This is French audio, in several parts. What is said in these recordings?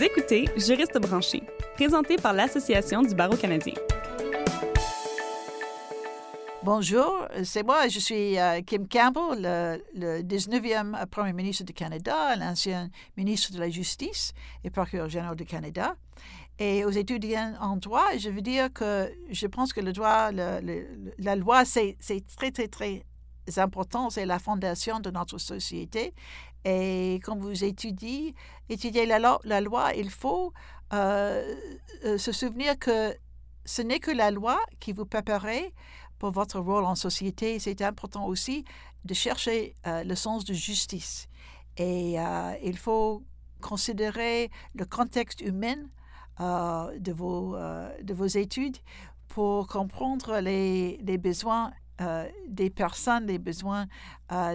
Vous écoutez Juriste branché, présenté par l'Association du barreau canadien. Bonjour, c'est moi, je suis euh, Kim Campbell, le, 19e Premier ministre du Canada, l'ancien ministre de la Justice et procureur général du Canada. Et aux étudiants en droit, je veux dire que je pense que le droit, la loi, c'est très, très, très important, c'est la fondation de notre société. Et quand vous étudiez, la, loi, il faut euh, euh, se souvenir que ce n'est que la loi qui vous préparerait pour votre rôle en société. C'est important aussi de chercher euh, le sens de justice. Et il faut considérer le contexte humain de, vos, de vos études pour comprendre les, les besoins des personnes, les besoins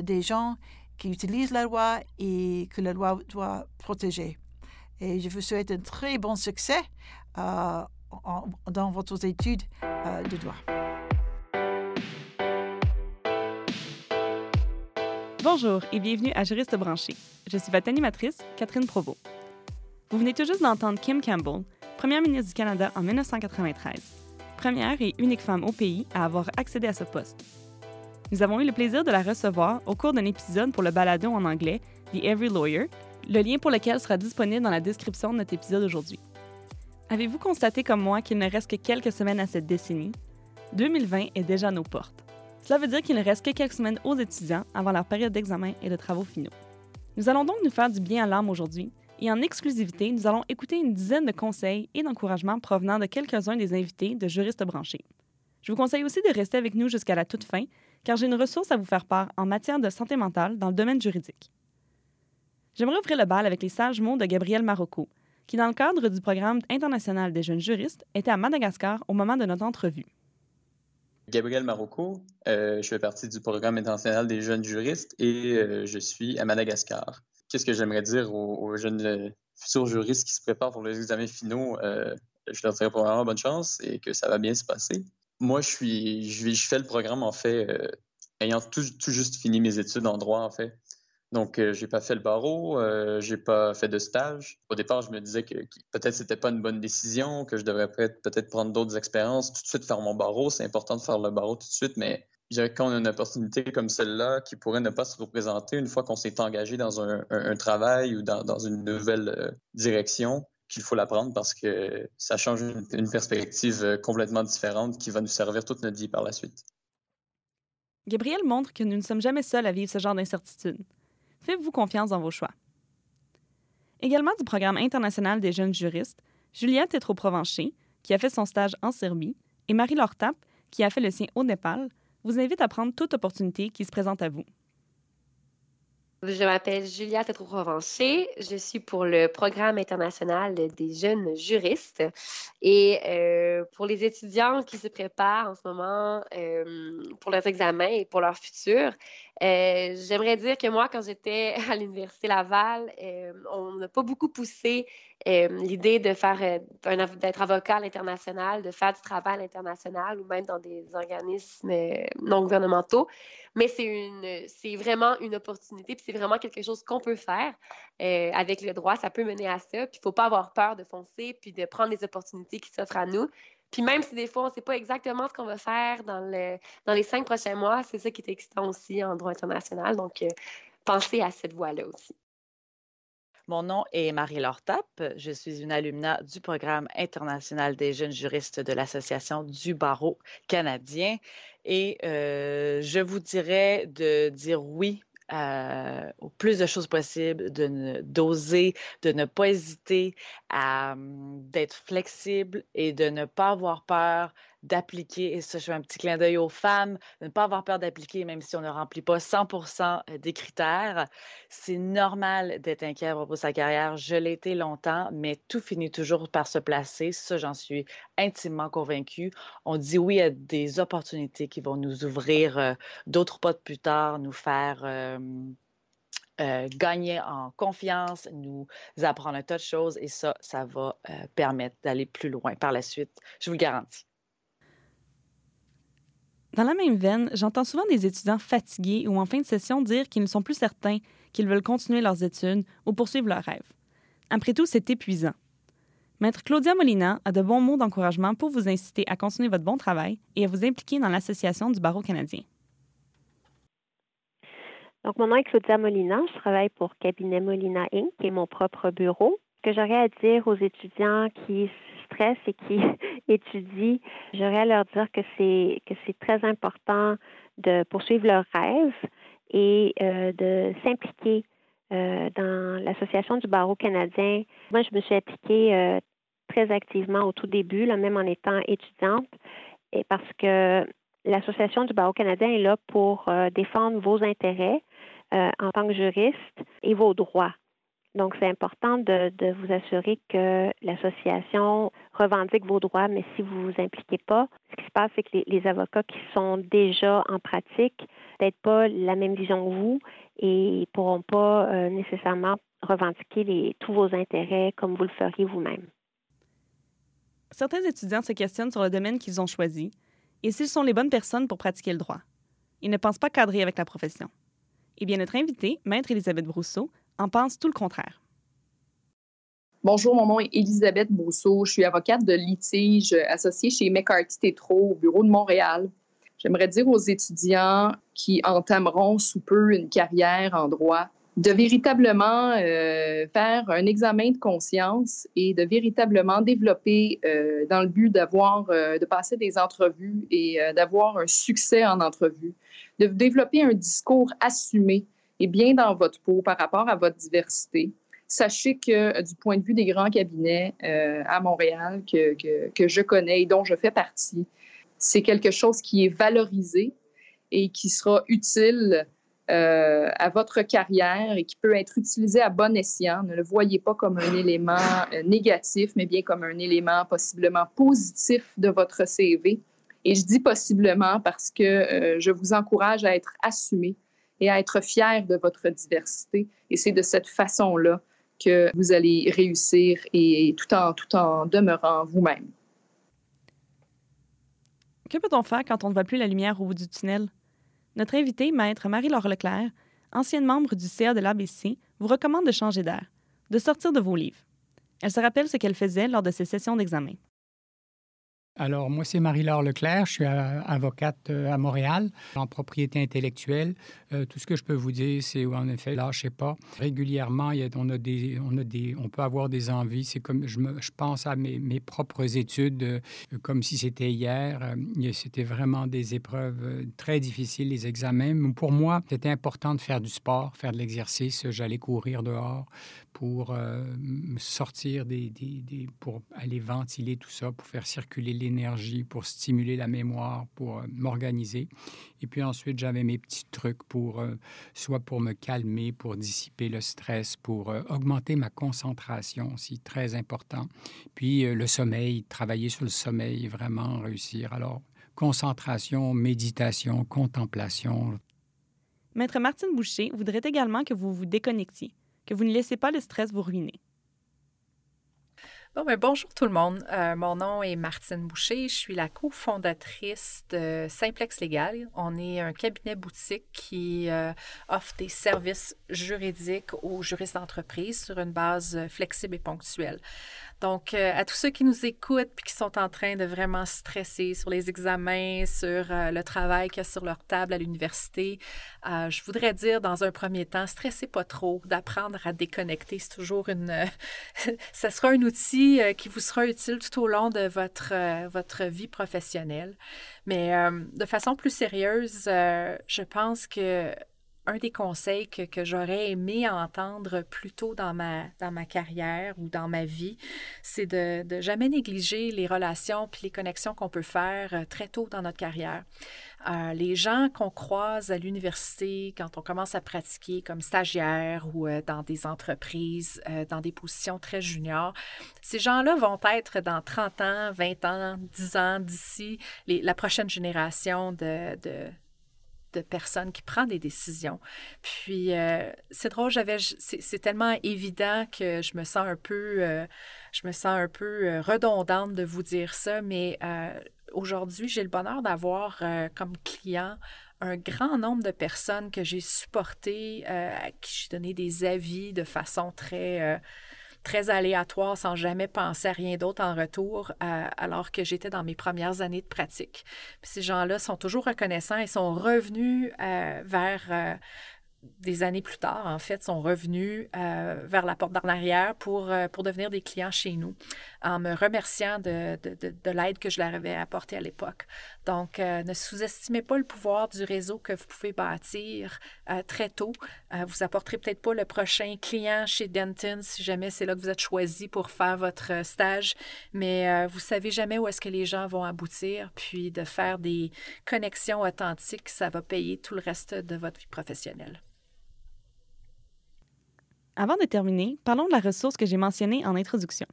des gens qui utilisent la loi et que la loi doit protéger. Et je vous souhaite un très bon succès euh, dans votre étude euh, de droit. Bonjour et bienvenue à Juriste branché. Je suis votre animatrice, Catherine Provost. Vous venez tout juste d'entendre Kim Campbell, première ministre du Canada en 1993, première et unique femme au pays à avoir accédé à ce poste. Nous avons eu le plaisir de la recevoir au cours d'un épisode pour le balado en anglais The Every Lawyer, le lien pour lequel sera disponible dans la description de notre épisode aujourd'hui. Avez-vous constaté comme moi qu'il ne reste que quelques semaines à cette décennie? 2020 est déjà à nos portes. Cela veut dire qu'il ne reste que quelques semaines aux étudiants avant leur période d'examen et de travaux finaux. Nous allons donc nous faire du bien à l'âme aujourd'hui et en exclusivité, nous allons écouter une dizaine de conseils et d'encouragements provenant de quelques-uns des invités de juristes branchés. Je vous conseille aussi de rester avec nous jusqu'à la toute fin, car j'ai une ressource à vous faire part en matière de santé mentale dans le domaine juridique. J'aimerais ouvrir le bal avec les sages mots de Gabriel Marocco, qui, dans le cadre du programme international des jeunes juristes, était à Madagascar au moment de notre entrevue. Gabriel Marocco, euh, je fais partie du programme international des jeunes juristes et euh, je suis à Madagascar. Qu'est-ce que j'aimerais dire aux, jeunes euh, futurs juristes qui se préparent pour les examens finaux? je leur dirais probablement bonne chance et que ça va bien se passer. Moi, je suis, fais le programme en fait, euh, ayant tout, juste fini mes études en droit en fait. Donc, euh, j'ai pas fait le barreau, euh, j'ai pas fait de stage. Au départ, je me disais que, peut-être c'était pas une bonne décision, que je devrais peut-être prendre d'autres expériences, tout de suite faire mon barreau. C'est important de faire le barreau tout de suite, mais je dirais quand on a une opportunité comme celle-là qui pourrait ne pas se représenter une fois qu'on s'est engagé dans un, travail ou dans, une nouvelle direction, qu'il faut l'apprendre parce que ça change une, perspective euh, complètement différente qui va nous servir toute notre vie par la suite. Gabriel montre que nous ne sommes jamais seuls à vivre ce genre d'incertitude. Faites-vous confiance dans vos choix. Également du programme international des jeunes juristes, Juliette Tétro-Provencher, qui a fait son stage en Serbie, et Marie-Laure Tapp, qui a fait le sien au Népal, vous invitent à prendre toute opportunité qui se présente à vous. Je m'appelle Julia Tétro-Provencher. Je suis pour le programme international des jeunes juristes. Et euh, pour les étudiants qui se préparent en ce moment euh, pour leurs examens et pour leur futur, euh, j'aimerais dire que moi, quand j'étais à l'Université Laval, on n'a pas beaucoup poussé euh, l'idée de faire d'être avocat à l'international, de faire du travail à l'international ou même dans des organismes non gouvernementaux. Mais c'est vraiment une opportunité, puis c'est vraiment quelque chose qu'on peut faire avec le droit. Ça peut mener à ça. Puis il faut pas avoir peur de foncer, puis de prendre les opportunités qui s'offrent à nous. Puis même si des fois, on ne sait pas exactement ce qu'on va faire dans, le, dans les cinq prochains mois, c'est ça qui est excitant aussi en droit international. Donc, euh, pensez à cette voie-là aussi. Mon nom est Marie-Laure Tapp. Je suis une alumna du programme international des jeunes juristes de l'Association du barreau canadien. Et euh, je vous dirais de dire oui euh, au plus de choses possibles, d'oser, de ne pas hésiter hum, d'être flexible et de ne pas avoir peur d'appliquer, et ça, je fais un petit clin d'œil aux femmes, de ne pas avoir peur d'appliquer, même si on ne remplit pas 100% euh, des critères. C'est normal d'être inquiet à propos de sa carrière. Je l'ai été longtemps, mais tout finit toujours par se placer. Ça, j'en suis intimement convaincue. On dit oui à des opportunités qui vont nous ouvrir euh, d'autres pas plus tard, nous faire... Euh, gagner en confiance, nous apprendre un tas de choses et ça, ça va permettre d'aller plus loin par la suite. Je vous le garantis. Dans la même veine, j'entends souvent des étudiants fatigués ou en fin de session dire qu'ils ne sont plus certains qu'ils veulent continuer leurs études ou poursuivre leurs rêves. Après tout, c'est épuisant. Maître Claudia Molina a de bons mots d'encouragement pour vous inciter à continuer votre bon travail et à vous impliquer dans l'Association du barreau canadien. Donc, mon nom est Claudia Molina. Je travaille pour Cabinet Molina Inc., qui est mon propre bureau. Ce que j'aurais à dire aux étudiants qui stressent et qui étudient, j'aurais à leur dire que c'est que c'est très important de poursuivre leurs rêves et euh, de s'impliquer euh, dans l'Association du barreau canadien. Moi, je me suis impliquée euh, très activement au tout début, là, même en étant étudiante, et parce que l'Association du barreau canadien est là pour défendre vos intérêts en tant que juriste et vos droits. Donc, c'est important de, vous assurer que l'association revendique vos droits, mais si vous ne vous impliquez pas, ce qui se passe, c'est que les, avocats qui sont déjà en pratique peut-être pas la même vision que vous et ne pourront pas euh, nécessairement revendiquer tous vos intérêts comme vous le feriez vous-même. Certains étudiants se questionnent sur le domaine qu'ils ont choisi et s'ils sont les bonnes personnes pour pratiquer le droit. Ils ne pensent pas cadrer avec la profession. Eh bien, notre invitée, Maître Elisabeth Brousseau, en pense tout le contraire. Bonjour, mon nom est Elisabeth Brousseau. Je suis avocate de litige associée chez McCarthy Tétro au bureau de Montréal. J'aimerais dire aux étudiants qui entameront sous peu une carrière en droit de véritablement euh, faire un examen de conscience et de véritablement développer euh, dans le but d'avoir, euh, de passer des entrevues et d'avoir un succès en entrevue, de développer un discours assumé et bien dans votre peau par rapport à votre diversité. Sachez que du point de vue des grands cabinets à Montréal que, que, que je connais et dont je fais partie, c'est quelque chose qui est valorisé et qui sera utile euh, à votre carrière et qui peut être utilisé à bon escient. Ne le voyez pas comme un élément euh, négatif, mais bien comme un élément possiblement positif de votre CV. Et je dis possiblement parce que euh, je vous encourage à être assumé et à être fier de votre diversité. Et c'est de cette façon-là que vous allez réussir et tout en, tout en demeurant vous-même. Que peut-on faire quand on ne voit plus la lumière au bout du tunnel? Notre invitée, Maître Marie-Laure Leclerc, ancienne membre du CA de l'ABC, vous recommande de changer d'air, de sortir de vos livres. Elle se rappelle ce qu'elle faisait lors de ses sessions d'examen. Alors, moi, c'est Marie-Laure Leclerc. Je suis avocate euh, à Montréal en propriété intellectuelle. Euh, tout ce que je peux vous dire, c'est en effet, lâchez pas. Régulièrement, il y a, on, a des, on, a des, on peut avoir des envies. C'est comme je, je pense à mes, mes propres études euh, comme si c'était hier. c'était vraiment des épreuves très difficiles, les examens. Pour moi, c'était important de faire du sport, faire de l'exercice. J'allais courir dehors pour sortir des, des, pour aller ventiler tout ça, pour faire circuler l'énergie, pour stimuler la mémoire, pour euh, m'organiser. Et puis ensuite, j'avais mes petits trucs pour, euh, soit pour me calmer, pour dissiper le stress, pour euh, augmenter ma concentration aussi, très important. Puis le sommeil, travailler sur le sommeil, vraiment réussir. Alors, concentration, méditation, contemplation. Maître Martine Boucher voudrait également que vous vous déconnectiez, que vous ne laissez pas le stress vous ruiner. Ben, bonjour tout le monde. Euh, mon nom est Martine Boucher. Je suis la cofondatrice de Simplex Légal. On est un cabinet boutique qui euh, offre des services juridiques aux juristes d'entreprise sur une base flexible et ponctuelle. Donc, euh, à tous ceux qui nous écoutent puis qui sont en train de vraiment stresser sur les examens, sur euh, le travail qu'il y a sur leur table à l'université, euh, je voudrais dire dans un premier temps, stressez pas trop, d'apprendre à déconnecter. C'est toujours une. ça sera un outil qui vous sera utile tout au long de votre, votre vie professionnelle. Mais de façon plus sérieuse, je pense que un des conseils que, j'aurais aimé entendre plus tôt dans ma, dans ma carrière ou dans ma vie, c'est de, de jamais négliger les relations puis les connexions qu'on peut faire euh, très tôt dans notre carrière. Euh, les gens qu'on croise à l'université quand on commence à pratiquer comme stagiaire ou euh, dans des entreprises, dans des positions très juniors, ces gens-là vont être dans 30 ans, 20 ans, 10 ans d'ici la prochaine génération de, de de personnes qui prend des décisions. Puis euh, c'est drôle, j'avais c'est tellement évident que je me sens un peu euh, je me sens un peu euh, redondante de vous dire ça, mais aujourd'hui, j'ai le bonheur d'avoir comme client un grand nombre de personnes que j'ai supportées, à qui j'ai donné des avis de façon très très aléatoire sans jamais penser à rien d'autre en retour, alors que j'étais dans mes premières années de pratique. Ces gens-là sont toujours reconnaissants et sont revenus vers des années plus tard, en fait, sont revenus euh, vers la porte d'en arrière pour, euh, pour devenir des clients chez nous, en me remerciant de, de, de, l'aide que je leur avais apportée à l'époque. Donc, euh, ne sous-estimez pas le pouvoir du réseau que vous pouvez bâtir très tôt. vous apporterez peut-être pas le prochain client chez Denton si jamais c'est là que vous êtes choisi pour faire votre stage, mais vous savez jamais où est-ce que les gens vont aboutir, puis de faire des connexions authentiques, ça va payer tout le reste de votre vie professionnelle. Avant de terminer, parlons de la ressource que j'ai mentionnée en introduction.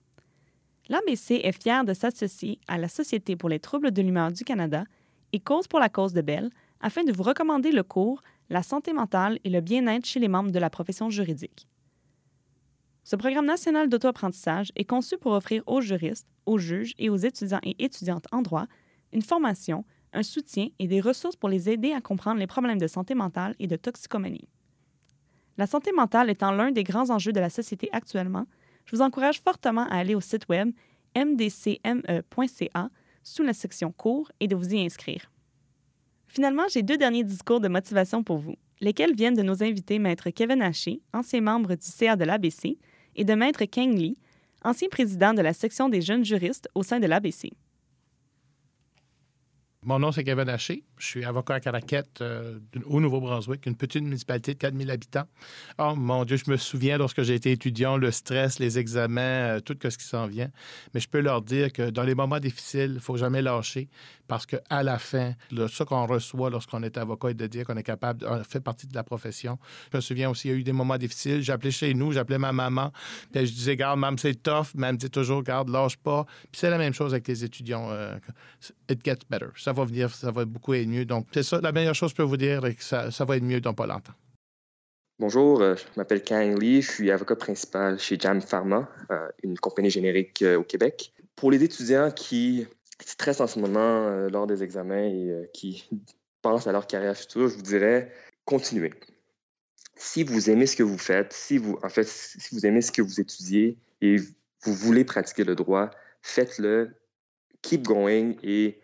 L'ABC est fier de s'associer à la Société pour les troubles de l'humeur du Canada et Cause pour la cause de Belle afin de vous recommander le cours La santé mentale et le bien-être chez les membres de la profession juridique. Ce programme national d'auto-apprentissage est conçu pour offrir aux juristes, aux juges et aux étudiants et étudiantes en droit une formation, un soutien et des ressources pour les aider à comprendre les problèmes de santé mentale et de toxicomanie. La santé mentale étant l'un des grands enjeux de la société actuellement, je vous encourage fortement à aller au site web mdcme.ca sous la section cours et de vous y inscrire. Finalement, j'ai deux derniers discours de motivation pour vous, lesquels viennent de nos invités Maître Kevin Haché, ancien membre du CA de l'ABC, et de Maître Kang Lee, ancien président de la section des jeunes juristes au sein de l'ABC. Mon nom, c'est Kevin Haché. Je suis avocat à Caraquette euh, au Nouveau-Brunswick, une petite municipalité de 4000 habitants. Oh mon Dieu, je me souviens lorsque j'ai été étudiant, le stress, les examens, euh, tout ce qui s'en vient. Mais je peux leur dire que dans les moments difficiles, il faut jamais lâcher parce qu'à la fin, le, ce qu'on reçoit lorsqu'on est avocat est de dire qu'on est capable, on fait partie de la profession. Je me souviens aussi, il y a eu des moments difficiles. J'appelais chez nous, j'appelais ma maman, puis je disais, garde, maman, c'est tough, mais elle me dit toujours, garde, lâche pas. Puis c'est la même chose avec les étudiants. Euh, it gets better. Ça va venir, ça va beaucoup être Donc, c'est ça, la meilleure chose que je peux vous dire, et que ça, ça va être mieux dans pas longtemps. Bonjour, euh, je m'appelle Kang Lee, je suis avocat principal chez Jam Pharma, euh, une compagnie générique au Québec. Pour les étudiants qui stressent en ce moment lors des examens et qui pensent à leur carrière future, je vous dirais continuez. Si vous aimez ce que vous faites, si vous, en fait, si vous aimez ce que vous étudiez et vous voulez pratiquer le droit, faites-le, keep going et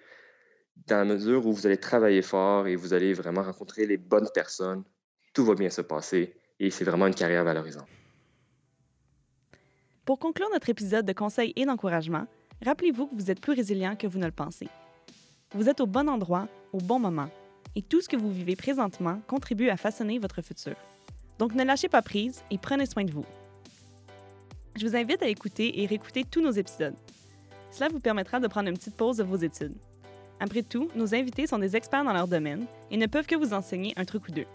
dans la mesure où vous allez travailler fort et vous allez vraiment rencontrer les bonnes personnes, tout va bien se passer et c'est vraiment une carrière valorisante. Pour conclure notre épisode de conseils et d'encouragement, rappelez-vous que vous êtes plus résilient que vous ne le pensez. Vous êtes au bon endroit, au bon moment, et tout ce que vous vivez présentement contribue à façonner votre futur. Donc ne lâchez pas prise et prenez soin de vous. Je vous invite à écouter et réécouter tous nos épisodes. Cela vous permettra de prendre une petite pause de vos études. Après tout, nos invités sont des experts dans leur domaine et ne peuvent que vous enseigner un truc ou deux.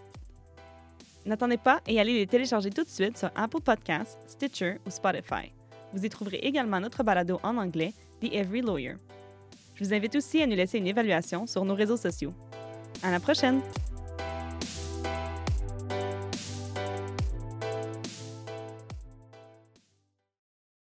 N'attendez pas et allez les télécharger tout de suite sur Apple Podcasts, Stitcher ou Spotify. Vous y trouverez également notre balado en anglais, The Every Lawyer. Je vous invite aussi à nous laisser une évaluation sur nos réseaux sociaux. À la prochaine!